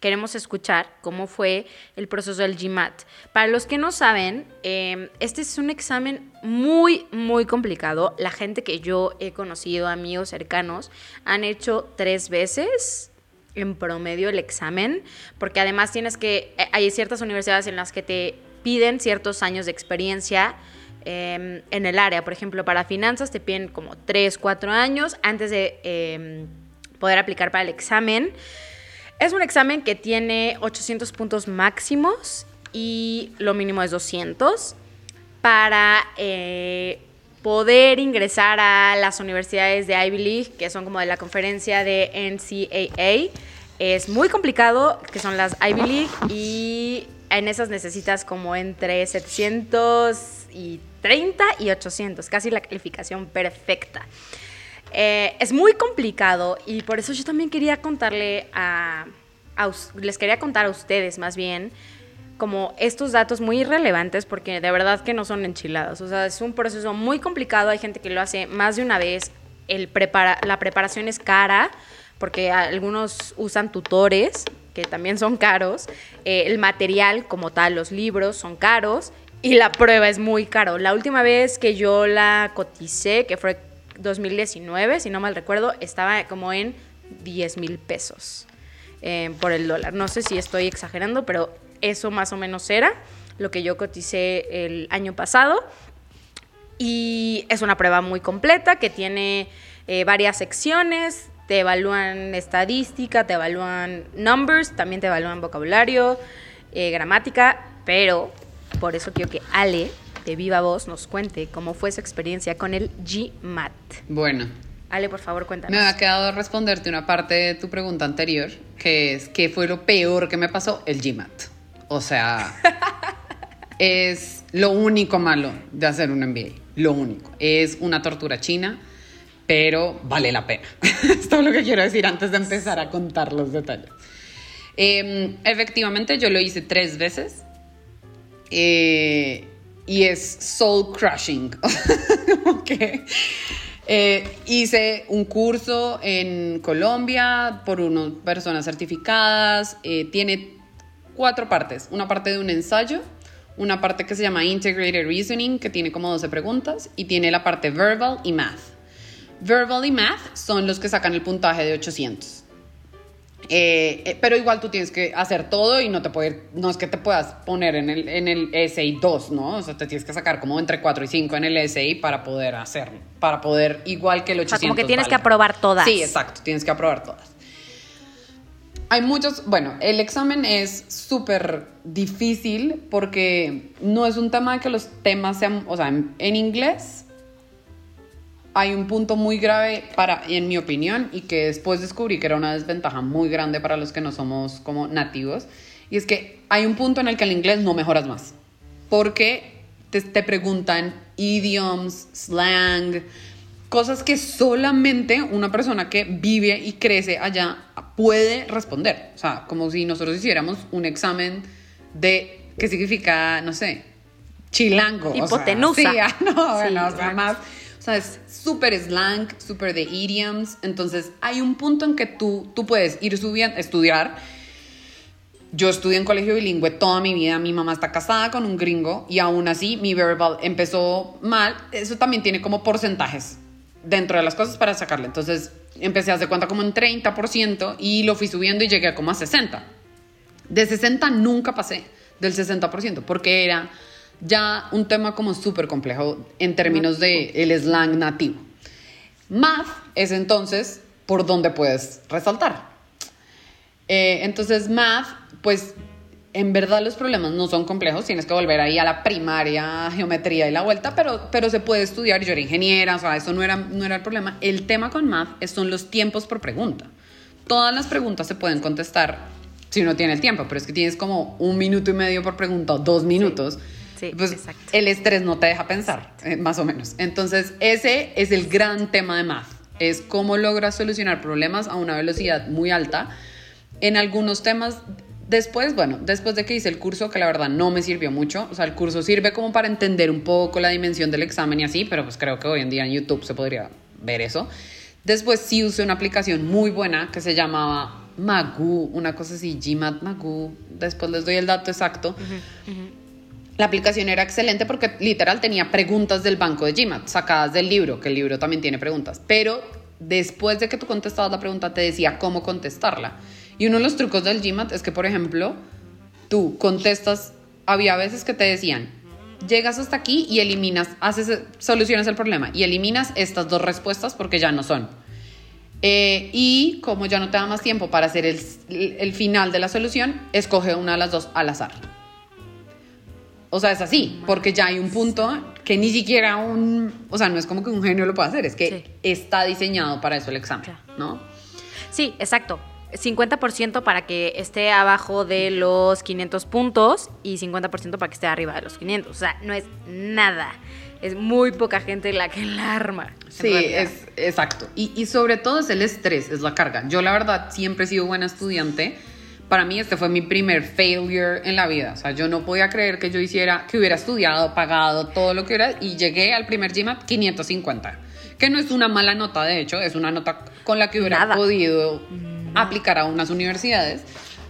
queremos escuchar cómo fue el proceso del GMAT. Para los que no saben, em, este es un examen muy, muy complicado. La gente que yo he conocido, amigos cercanos, han hecho tres veces en promedio el examen, porque además tienes que, eh, hay ciertas universidades en las que te piden ciertos años de experiencia em, en el área. Por ejemplo, para finanzas te piden como 3, 4 años antes de em, poder aplicar para el examen. Es un examen que tiene 800 puntos máximos y lo mínimo es 200 para eh, poder ingresar a las universidades de Ivy League, que son como de la conferencia de NCAA. Es muy complicado, que son las Ivy League, y en esas necesitas como entre 730 y 800, casi la calificación perfecta. Eh, es muy complicado y por eso yo también quería contarle a, a, les quería contar a ustedes más bien como estos datos muy irrelevantes porque de verdad que no son enchiladas. O sea, es un proceso muy complicado. Hay gente que lo hace más de una vez. El prepara, la preparación es cara porque algunos usan tutores que también son caros. Eh, el material como tal, los libros son caros y la prueba es muy caro. La última vez que yo la coticé, que fue 2019, si no mal recuerdo, estaba como en 10 mil pesos eh, por el dólar. No sé si estoy exagerando, pero eso más o menos era lo que yo coticé el año pasado. Y es una prueba muy completa que tiene eh, varias secciones. Te evalúan estadística, te evalúan numbers, también te evalúan vocabulario, eh, gramática, pero por eso quiero que Ale, de viva voz, nos cuente cómo fue su experiencia con el GMAT. Bueno, Ale, por favor, cuéntanos. me ha quedado responderte una parte de tu pregunta anterior, que es ¿qué fue lo peor que me pasó? El GMAT. O sea, es lo único malo de hacer un MBA. Lo único. Es una tortura china, pero vale la pena. es todo lo que quiero decir antes de empezar a contar los detalles. Em, efectivamente, yo lo hice tres veces. Eh, y es soul crushing. ok. Eh, hice un curso en Colombia por unas personas certificadas. Eh, tiene cuatro partes. Una parte de un ensayo, una parte que se llama Integrated Reasoning, que tiene como 12 preguntas, y tiene la parte verbal y math. Verbal y math son los que sacan el puntaje de 800. Eh, eh, pero igual tú tienes que hacer todo y no te puede, no es que te puedas poner en el, en el SI 2, ¿no? O sea, te tienes que sacar como entre 4 y 5 en el SI para poder hacerlo, para poder igual que el 800. O sea, como que tienes valga. que aprobar todas. Sí, exacto, tienes que aprobar todas. Hay muchos, bueno, el examen es súper difícil porque no es un tema de que los temas sean, o sea, en, en inglés hay un punto muy grave para, en mi opinión, y que después descubrí que era una desventaja muy grande para los que no somos como nativos, y es que hay un punto en el que el inglés no mejoras más, porque te, te preguntan idioms, slang, cosas que solamente una persona que vive y crece allá puede responder. O sea, como si nosotros hiciéramos un examen de qué significa, no sé, chilango. o sea, Hipotenusa. sí, ah, no, Sí, bueno, o sea, más. O sea, es súper slang, súper de idioms. Entonces, hay un punto en que tú, tú puedes ir subiendo, estudiar. Yo estudié en colegio bilingüe toda mi vida. Mi mamá está casada con un gringo y aún así mi verbal empezó mal. Eso también tiene como porcentajes dentro de las cosas para sacarle. Entonces empecé a hacer cuenta como en 30% y lo fui subiendo y llegué a como a 60. De 60 nunca pasé del 60% porque era ya un tema como súper complejo en términos de el slang nativo. Math es entonces por donde puedes resaltar. Eh, entonces, math, pues en verdad los problemas no son complejos, tienes que volver ahí a la primaria, geometría y la vuelta, pero, pero se puede estudiar. Yo era ingeniera, o sea, eso no era, no era el problema. El tema con math es- son los tiempos por pregunta. Todas las preguntas se pueden contestar si uno tiene el tiempo, pero es que tienes como un minuto y medio por pregunta, o dos minutos. Sí, pues exacto. el estrés no te deja pensar, eh, más o menos. Entonces, ese es el gran tema de math. Es cómo logras solucionar problemas a una velocidad muy alta. En algunos temas, después, bueno, después de que hice el curso, que la verdad no me sirvió mucho, o sea, el curso sirve como para entender un poco la dimensión del examen y así, pero pues creo que hoy en día en YouTube se podría ver eso. Después sí usé una aplicación muy buena que se llamaba Magoo, una cosa así, GMAT Magoo. Después les doy el dato exacto. La aplicación era excelente porque literal tenía preguntas del banco de GMAT, sacadas del libro, que el libro también tiene preguntas. Pero después de que tú contestabas la pregunta, te decía cómo contestarla. Y uno de los trucos del GMAT es que, por ejemplo, tú contestas, había veces que te decían, llegas hasta aquí y eliminas, haces, solucionas el problema y eliminas estas dos respuestas porque ya no son. Eh, y como ya no te da más tiempo para hacer el, el final de la solución, escoge una de las dos al azar. O sea, es así, porque ya hay un punto que ni siquiera un, o sea, no es como que un genio lo pueda hacer, es que Sí. está diseñado para eso el examen. ¿no? Sí, exacto. 50% para que esté abajo de los 500 puntos y 50% para que esté arriba de los 500. O sea, no es nada. Es muy poca gente la que la arma. Sí, es exacto. Y, y sobre todo es el estrés, es la carga. Yo la verdad siempre he sido buena estudiante. Para mí este fue mi primer failure en la vida. O sea, yo no podía creer que yo hiciera, que hubiera estudiado, pagado, todo lo que hubiera y llegué al primer GMAT 550. Que no es una mala nota, de hecho, es una nota con la que hubiera Nada. podido aplicar a unas universidades.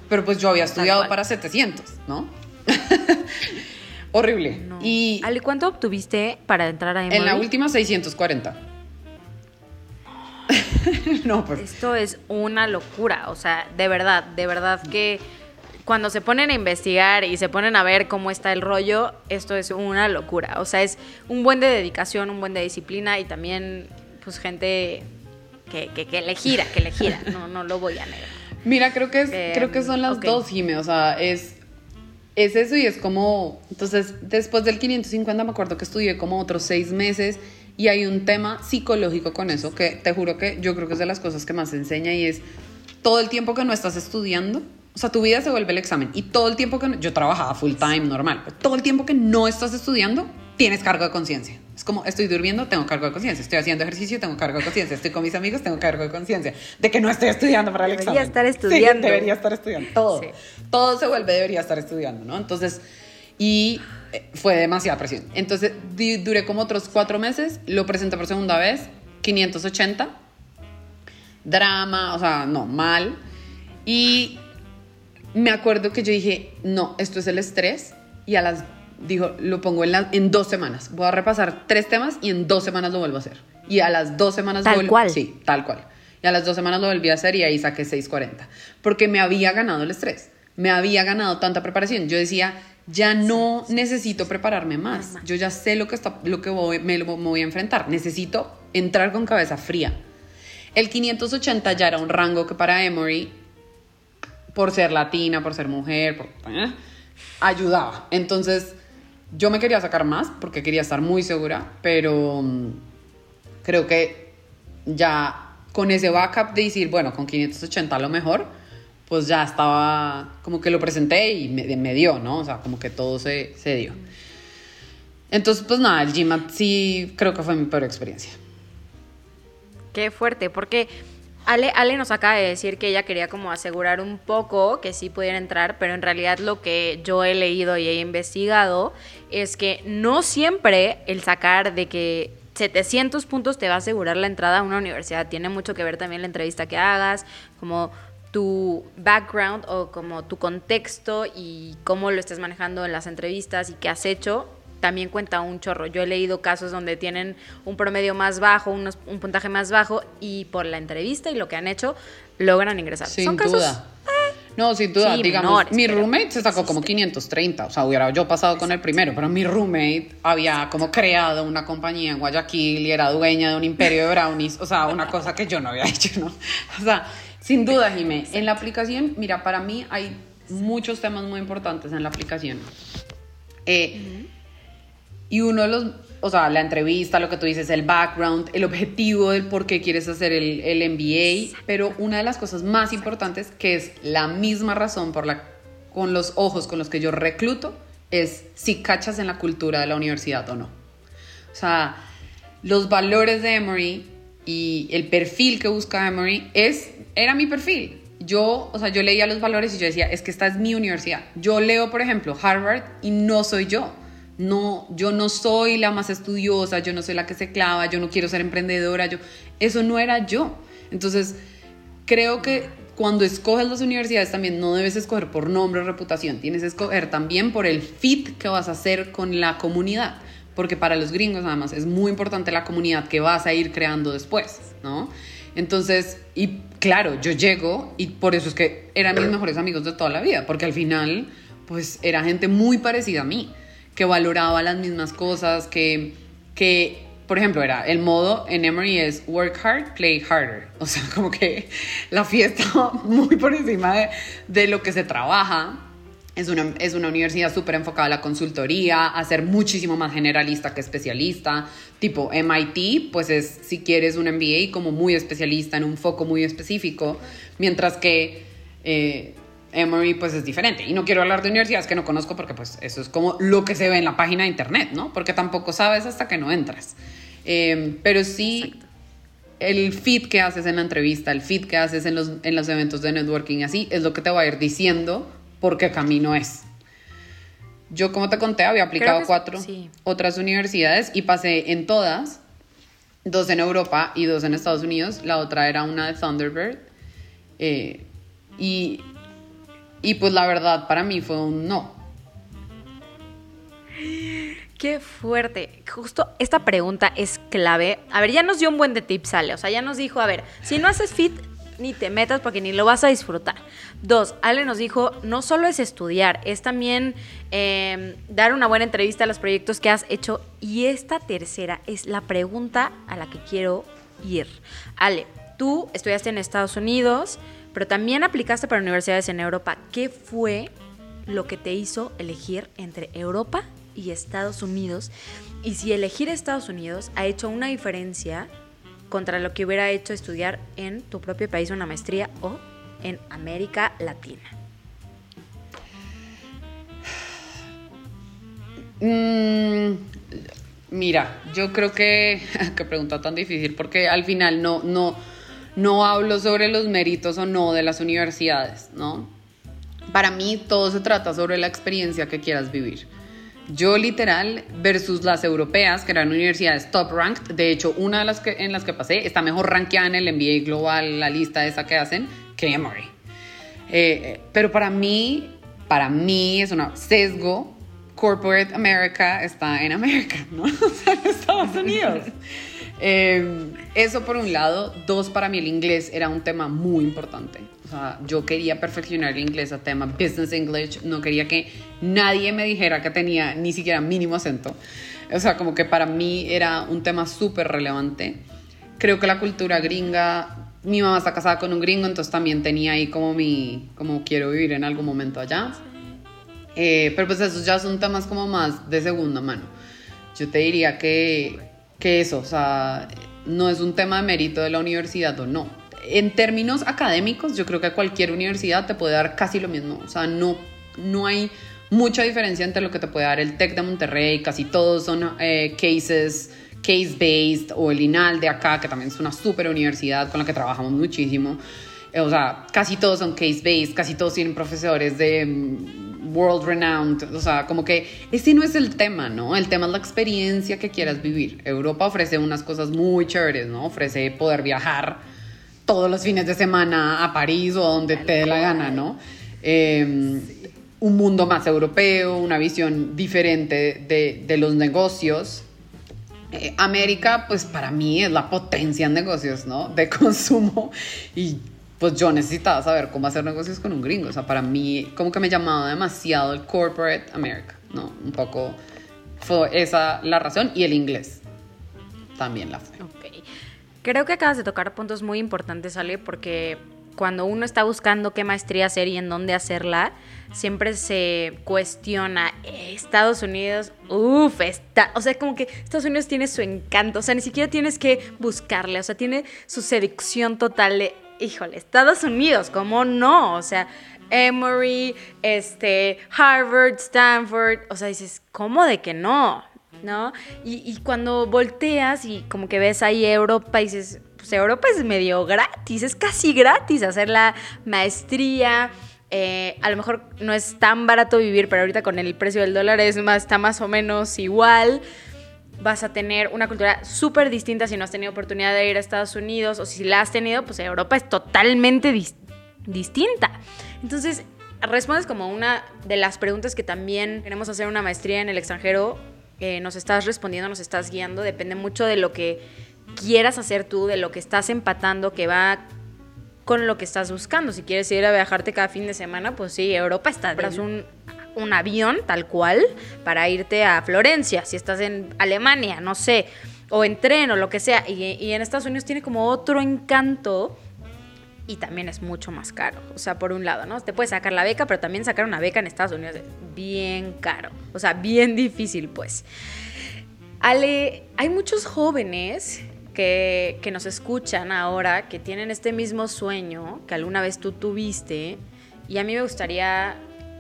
Pero pues yo había estudiado para 700, ¿no? Horrible. No. Y Ale, ¿cuánto obtuviste para entrar a en la última 640. no, pues Esto es una locura, o sea, de verdad, de verdad que cuando se ponen a investigar y se ponen a ver cómo está el rollo, esto es una locura. O sea, es un buen de dedicación, un buen de disciplina y también, pues, gente que, que, le gira, que le gira. No, no lo voy a negar. Mira, creo que, es, creo que son las dos, Jime. O sea, es, es eso y es como. Entonces, después del 550, me acuerdo que estudié como otros seis meses y hay un tema psicológico con eso que te juro que yo creo que es de las cosas que más enseña y es todo el tiempo que no estás estudiando, o sea, tu vida se vuelve el examen y todo el tiempo que yo trabajaba full time normal, pero todo el tiempo que no estás estudiando, tienes cargo de conciencia. Es como estoy durmiendo, tengo cargo de conciencia, estoy haciendo ejercicio, tengo cargo de conciencia, estoy con mis amigos, tengo cargo de conciencia de que no estoy estudiando para el examen. Debería estar estudiando. debería estar estudiando. Todo. Todo se vuelve debería estar estudiando, ¿no? Entonces, y eh, fue demasiada presión. Entonces duré como otros cuatro meses, lo presenté por segunda vez, 580, drama, o sea, no, mal. Y me acuerdo que yo dije, no, esto es el estrés. Y a las, dijo, lo pongo en, en dos semanas. Voy a repasar tres temas y en dos semanas lo vuelvo a hacer. Y a las dos semanas... Tal cual. Sí, tal cual. Y a las dos semanas lo volví a hacer y ahí saqué 6.40. Porque me había ganado el estrés. Me había ganado tanta preparación. Yo decía, ya no necesito prepararme más. Yo ya sé lo que, está, lo que voy, me, voy a enfrentar. Necesito entrar con cabeza fría. El 580 ya era un rango que para Emory, por ser latina, por ser mujer, ¿eh? ayudaba. Entonces, yo me quería sacar más porque quería estar muy segura, pero mm, creo que ya con ese backup de decir, bueno, con 580 a lo mejor, pues ya estaba, como que lo presenté y me, dio, ¿no? O sea, como que todo se, se dio. Entonces, pues nada, el GMAT sí creo que fue mi peor experiencia. Qué fuerte, porque Ale, Ale nos acaba de decir que ella quería como asegurar un poco que sí pudiera entrar, pero en realidad lo que yo he leído y he investigado es que no siempre el sacar de que 700 puntos te va a asegurar la entrada a una universidad. Tiene mucho que ver también la entrevista que hagas, como tu background o como tu contexto y cómo lo estés manejando en las entrevistas y qué has hecho, también cuenta un chorro. Yo he leído casos donde tienen un promedio más bajo, un puntaje más bajo y por la entrevista y lo que han hecho logran ingresar. Sin duda. Eh, no, sin duda. Digamos, mi roommate se sacó como 530. O sea, hubiera yo pasado con el primero, pero mi roommate había como creado una compañía en Guayaquil y era dueña de un imperio de brownies. O sea, una cosa que yo no había hecho, ¿no? O sea, sin duda, Jimé. En la aplicación, mira, para mí hay muchos temas muy importantes en la aplicación. Eh, y uno de los, o sea, la entrevista, lo que tú dices, el background, el objetivo del por qué quieres hacer el, el MBA, pero una de las cosas más importantes, que es la misma razón por la, con los ojos con los que yo recluto, es si cachas en la cultura de la universidad o no. O sea, los valores de Emory y el perfil que busca Emory es era mi perfil. Yo, o sea, yo leía los valores y yo decía, es que esta es mi universidad. Yo leo, por ejemplo, Harvard y no soy yo. No, yo no soy la más estudiosa, yo no soy la que se clava, yo no quiero ser emprendedora, yo eso no era yo. Entonces, creo que cuando escoges las universidades también no debes escoger por nombre o reputación, tienes que escoger también por el fit que vas a hacer con la comunidad, porque para los gringos además es muy importante la comunidad que vas a ir creando después, ¿no? Entonces, y claro, yo llego y por eso es que eran mis mejores amigos de toda la vida, porque al final, pues era gente muy parecida a mí, que valoraba las mismas cosas, que, que por ejemplo, era el modo en Emory es work hard, play harder. O sea, como que la fiesta muy por encima de, de lo que se trabaja es una, es una universidad súper enfocada a la consultoría, a ser muchísimo más generalista que especialista. Tipo MIT, pues es si quieres un MBA como muy especialista en un foco muy específico, mientras que eh, Emory pues es diferente. Y no quiero hablar de universidades que no conozco porque pues eso es como lo que se ve en la página de internet, ¿no? Porque tampoco sabes hasta que no entras. Em, pero sí... el fit que haces en la entrevista, el fit que haces en los, en los eventos de networking, así es lo que te va a ir diciendo porque camino es. Yo, como te conté, había aplicado cuatro otras universidades y pasé en todas, dos en Europa y dos en Estados Unidos. La otra era una de Thunderbird. Eh, y, y pues la verdad para mí fue un no. Qué fuerte. Justo esta pregunta es clave. A ver, ya nos dio un buen de tips, Ale. O sea, ya nos dijo, a ver, si no haces fit, ni te metas porque ni lo vas a disfrutar. Dos, Ale nos dijo, no solo es estudiar, es también em, dar una buena entrevista a los proyectos que has hecho. Y esta tercera es la pregunta a la que quiero ir. Ale, tú estudiaste en Estados Unidos, pero también aplicaste para universidades en Europa. ¿Qué fue lo que te hizo elegir entre Europa y Estados Unidos? Y si elegir Estados Unidos ha hecho una diferencia contra lo que hubiera hecho estudiar en tu propio país una maestría o en América Latina. Mm, mira, yo creo que, qué pregunta tan difícil, porque al final no, no, no hablo sobre los méritos o no de las universidades, ¿no? Para mí todo se trata sobre la experiencia que quieras vivir. Yo literal versus las europeas, que eran universidades top ranked, de hecho una de las que, en las que pasé está mejor rankeada en el MBA global, la lista esa que hacen, que Emory. Eh, pero para mí, para mí es un sesgo. Corporate America está en América, ¿no? O sea, en Estados Unidos. Eh, eso por un lado. Dos, para mí el inglés era un tema muy importante. O sea, yo quería perfeccionar el inglés a tema business English. No quería que nadie me dijera que tenía ni siquiera mínimo acento. O sea, como que para mí era un tema súper relevante. Creo que la cultura gringa, mi mamá está casada con un gringo, entonces también tenía ahí como mi, como quiero vivir en algún momento allá. Eh, pero pues esos ya son temas como más de segunda mano. Yo te diría que, que eso, o sea, no es un tema de mérito de la universidad o no en términos académicos, yo creo que cualquier universidad te puede dar casi lo mismo. O sea, no, no hay mucha diferencia entre lo que te puede dar el TEC de Monterrey, casi todos son eh, cases, case-based, o el INAL de acá, que también es una super universidad con la que trabajamos muchísimo. Eh, o sea, casi todos son case-based, casi todos tienen profesores de mm, world renowned. O sea, como que ese no es el tema, ¿no? El tema es la experiencia que quieras vivir. Europa ofrece unas cosas muy chéveres, ¿no? Ofrece poder viajar todos los fines de semana a París o donde te dé la gana, ¿no? Em, un mundo más europeo, una visión diferente de, los negocios. Eh, América, pues para mí es la potencia en negocios, ¿no? De consumo. Y pues yo necesitaba saber cómo hacer negocios con un gringo. O sea, para mí como que me llamaba demasiado el corporate America, ¿no? Un poco fue esa la razón y el inglés también la fue. Creo que acabas de tocar puntos muy importantes, Ale, porque cuando uno está buscando qué maestría hacer y en dónde hacerla, siempre se cuestiona, eh, Estados Unidos, uff, está, o sea, como que Estados Unidos tiene su encanto, o sea, ni siquiera tienes que buscarle, o sea, tiene su seducción total de, híjole, Estados Unidos, ¿cómo no? O sea, Emory, este, Harvard, Stanford, o sea, dices, ¿cómo de que no? ¿no? Y, cuando volteas y como que ves ahí Europa dices, pues Europa es medio gratis, es casi gratis hacer la maestría. Eh, a lo mejor no es tan barato vivir, pero ahorita con el precio del dólar es más, está más o menos igual. Vas a tener una cultura súper distinta si no has tenido oportunidad de ir a Estados Unidos o si la has tenido, pues Europa es totalmente distinta. Entonces, respondes como una de las preguntas que también queremos hacer una maestría en el extranjero eh, nos estás respondiendo, nos estás guiando, depende mucho de lo que quieras hacer tú, de lo que estás empatando, que va con lo que estás buscando. Si quieres ir a viajarte cada fin de semana, pues sí, Europa está. Es un, un avión tal cual para irte a Florencia, si estás en Alemania, no sé, o en tren o lo que sea. Y, en Estados Unidos tiene como otro encanto y también es mucho más caro. O sea, por un lado, ¿no? Te puedes sacar la beca, pero también sacar una beca en Estados Unidos es bien caro. O sea, bien difícil, pues. Ale, hay muchos jóvenes que, que nos escuchan ahora que tienen este mismo sueño que alguna vez tú tuviste. Y a mí me gustaría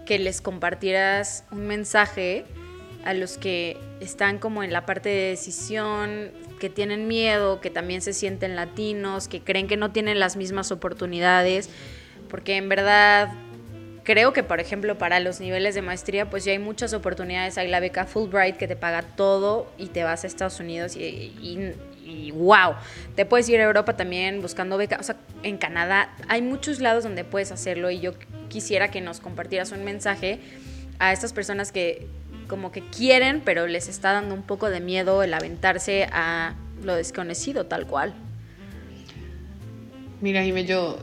que les compartieras un mensaje a los que están como en la parte de decisión, que tienen miedo, que también se sienten latinos, que creen que no tienen las mismas oportunidades, porque en verdad creo que, por ejemplo, para los niveles de maestría, pues ya hay muchas oportunidades. Hay la beca Fulbright que te paga todo y te vas a Estados Unidos y, wow, te puedes ir a Europa también buscando beca. O sea, en Canadá hay muchos lados donde puedes hacerlo y yo quisiera que nos compartieras un mensaje a estas personas que como que quieren, pero les está dando un poco de miedo el aventarse a lo desconocido tal cual. Mira, Jimé, yo,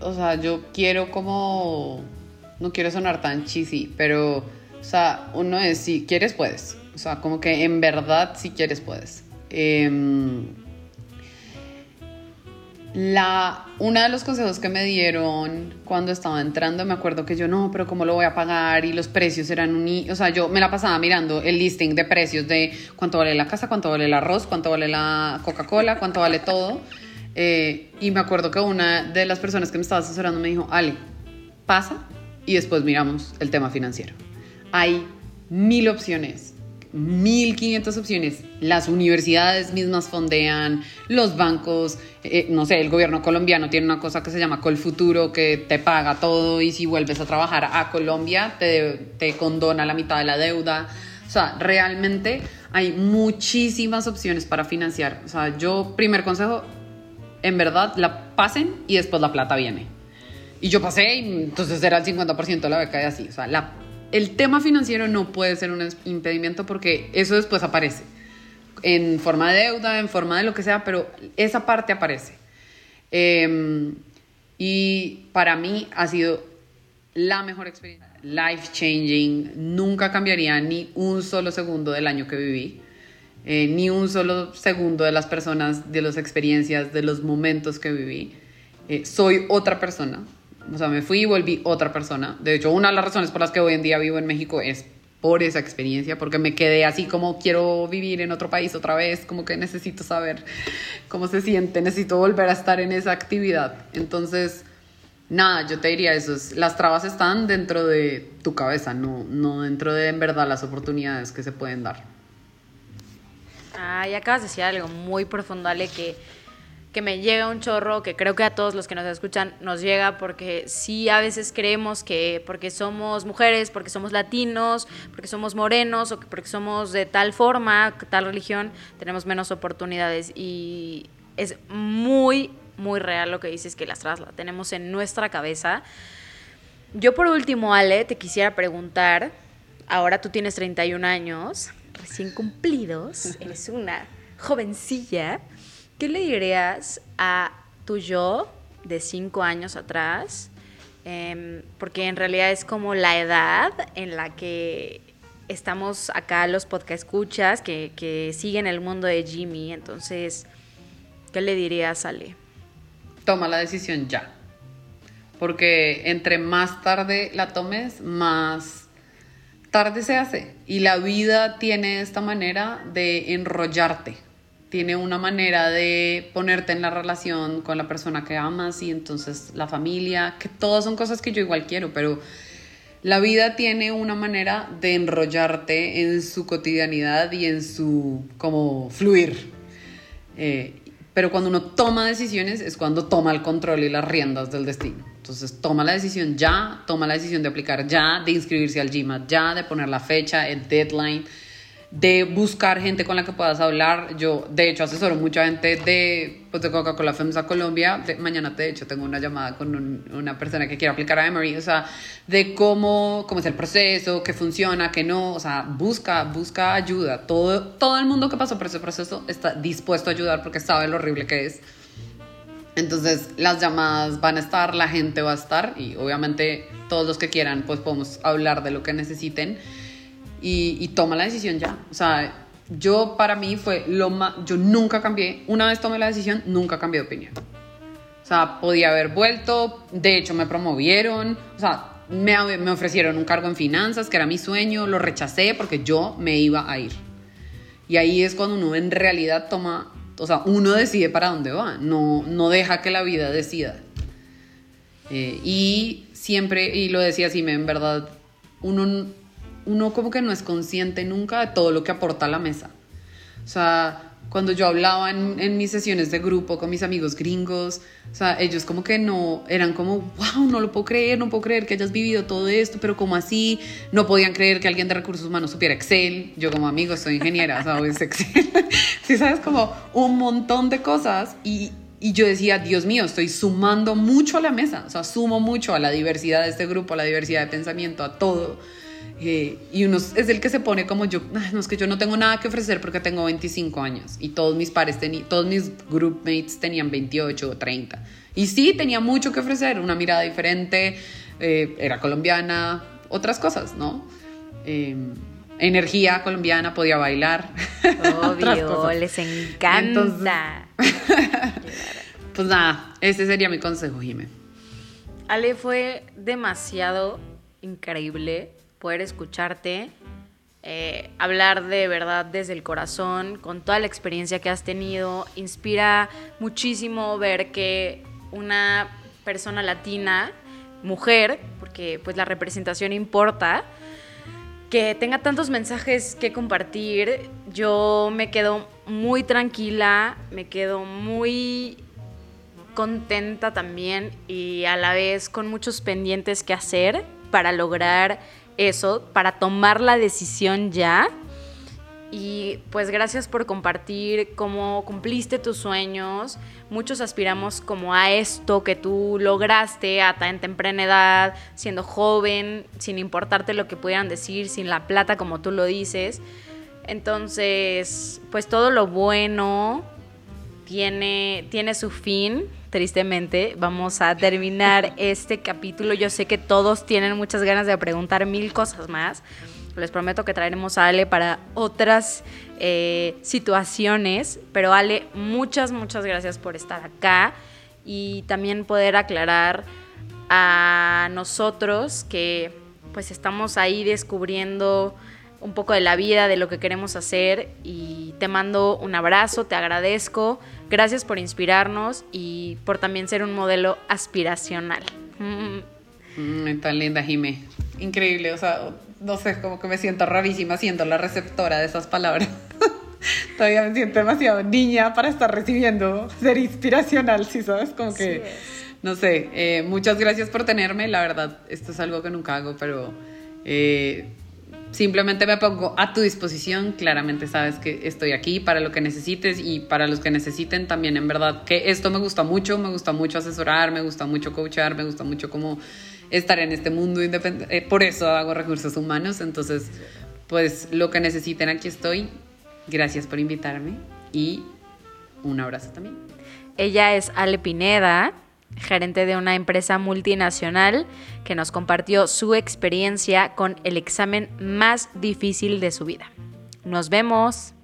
o sea, yo quiero como, no quiero sonar tan cheesy, pero, o sea, uno es, si quieres, puedes. O sea, como que en verdad, si quieres, puedes. Em, la, una de los consejos que me dieron cuando estaba entrando, me acuerdo que yo no, pero ¿cómo lo voy a pagar? Y los precios eran un... O sea, yo me la pasaba mirando el listing de precios de cuánto vale la casa, cuánto vale el arroz, cuánto vale la Coca-Cola, cuánto vale todo. Eh, y me acuerdo que una de las personas que me estaba asesorando me dijo, Ale, pasa y después miramos el tema financiero. Hay mil opciones 1.500 opciones. Las universidades mismas fondean, los bancos, eh, no sé, el gobierno colombiano tiene una cosa que se llama Colfuturo, que te paga todo y si vuelves a trabajar a Colombia te, te condona la mitad de la deuda. O sea, realmente hay muchísimas opciones para financiar. O sea, yo, primer consejo, en verdad, la pasen y después la plata viene. Y yo pasé y entonces era el 50% de la beca y así. O sea, la el tema financiero no puede ser un impedimento porque eso después aparece en forma de deuda, en forma de lo que sea, pero esa parte aparece. Em, y para mí ha sido la mejor experiencia, life changing, nunca cambiaría ni un solo segundo del año que viví, eh, ni un solo segundo de las personas, de las experiencias, de los momentos que viví. Eh, soy otra persona, o sea, me fui y volví otra persona. De hecho, una de las razones por las que hoy en día vivo en México es por esa experiencia, porque me quedé así como quiero vivir en otro país otra vez, como que necesito saber cómo se siente, necesito volver a estar en esa actividad. Entonces, nada, yo te diría eso, las trabas están dentro de tu cabeza, no, no dentro de en verdad las oportunidades que se pueden dar. Ah, y acabas de decir algo muy profundo, Ale, que que me llega un chorro, que creo que a todos los que nos escuchan nos llega, porque sí a veces creemos que porque somos mujeres, porque somos latinos, porque somos morenos o porque somos de tal forma, tal religión, tenemos menos oportunidades. Y es muy, muy real lo que dices, que las trabas las tenemos en nuestra cabeza. Yo por último, Ale, te quisiera preguntar, ahora tú tienes 31 años, recién cumplidos, eres una jovencilla. ¿Qué le dirías a tu yo de cinco años atrás? Em, porque en realidad es como la edad en la que estamos acá los podcast escuchas que, siguen el mundo de Jimmy. Entonces, ¿qué le dirías, Ale? Toma la decisión ya. Porque entre más tarde la tomes, más tarde se hace. Y la vida tiene esta manera de enrollarte tiene una manera de ponerte en la relación con la persona que amas y entonces la familia, que todas son cosas que yo igual quiero, pero la vida tiene una manera de enrollarte en su cotidianidad y en su como fluir. Eh, pero cuando uno toma decisiones es cuando toma el control y las riendas del destino. Entonces toma la decisión ya, toma la decisión de aplicar ya, de inscribirse al GMAT ya, de poner la fecha, el deadline de buscar gente con la que puedas hablar. Yo, de hecho, asesoro mucha gente de, pues, de Coca-Cola FEMSA Colombia. mañana, de hecho, tengo una llamada con una persona que quiere aplicar a Emory, o sea, de cómo, cómo es el proceso, qué funciona, qué no, o sea, busca, busca ayuda. Todo, todo el mundo que pasó por ese proceso está dispuesto a ayudar porque sabe lo horrible que es. Entonces, las llamadas van a estar, la gente va a estar y obviamente todos los que quieran, pues podemos hablar de lo que necesiten y, toma la decisión ya. O sea, yo para mí fue lo más, yo nunca cambié, una vez tomé la decisión, nunca cambié de opinión. O sea, podía haber vuelto, de hecho me promovieron, o sea, me, me ofrecieron un cargo en finanzas, que era mi sueño, lo rechacé porque yo me iba a ir. Y ahí es cuando uno en realidad toma, o sea, uno decide para dónde va, no, no deja que la vida decida. Eh, y siempre, y lo decía así, en verdad, uno uno como que no es consciente nunca de todo lo que aporta a la mesa. O sea, cuando yo hablaba en, mis sesiones de grupo con mis amigos gringos, o sea, ellos como que no, eran como, wow, no lo puedo creer, no puedo creer que hayas vivido todo esto, pero como así, no podían creer que alguien de recursos humanos supiera Excel, yo como amigo soy ingeniera, ¿sabes? Excel, sí, sabes, como un montón de cosas y, y yo decía, Dios mío, estoy sumando mucho a la mesa, o sea, sumo mucho a la diversidad de este grupo, a la diversidad de pensamiento, a todo Eh, y uno es el que se pone como yo, no es que yo no tengo nada que ofrecer porque tengo 25 años y todos mis pares, todos mis groupmates tenían 28 o 30. Y sí, tenía mucho que ofrecer, una mirada diferente, eh, era colombiana, otras cosas, ¿no? Eh, energía colombiana, podía bailar. Obvio, les encanta. pues nada, ese sería mi consejo, Jimé. Ale, fue demasiado increíble poder escucharte, eh, hablar de verdad desde el corazón, con toda la experiencia que has tenido. Inspira muchísimo ver que una persona latina, mujer, porque pues la representación importa, que tenga tantos mensajes que compartir, yo me quedo muy tranquila, me quedo muy contenta también y a la vez con muchos pendientes que hacer para lograr eso, para tomar la decisión ya. Y pues gracias por compartir cómo cumpliste tus sueños. Muchos aspiramos como a esto que tú lograste a tan temprana edad, siendo joven, sin importarte lo que pudieran decir, sin la plata como tú lo dices. Entonces, pues todo lo bueno tiene, tiene su fin tristemente, vamos a terminar este capítulo. Yo sé que todos tienen muchas ganas de preguntar mil cosas más. Les prometo que traeremos a Ale para otras eh, situaciones. Pero Ale, muchas, muchas gracias por estar acá y también poder aclarar a nosotros que pues estamos ahí descubriendo un poco de la vida, de lo que queremos hacer y te mando un abrazo, te agradezco, gracias por inspirarnos y por también ser un modelo aspiracional. Mm, tan linda, Jime. Increíble, o sea, no sé, como que me siento rarísima siendo la receptora de esas palabras. Todavía me siento demasiado niña para estar recibiendo ser inspiracional, si sabes, como que, no sé, eh, muchas gracias por tenerme, la verdad, esto es algo que nunca hago, pero... Eh, Simplemente me pongo a tu disposición, claramente sabes que estoy aquí para lo que necesites y para los que necesiten también, en verdad, que esto me gusta mucho, me gusta mucho asesorar, me gusta mucho coachar, me gusta mucho como estar en este mundo independiente, eh, por eso hago recursos humanos, entonces, pues lo que necesiten, aquí estoy, gracias por invitarme y un abrazo también. Ella es Ale Pineda, gerente de una empresa multinacional, que nos compartió su experiencia con el examen más difícil de su vida. Nos vemos.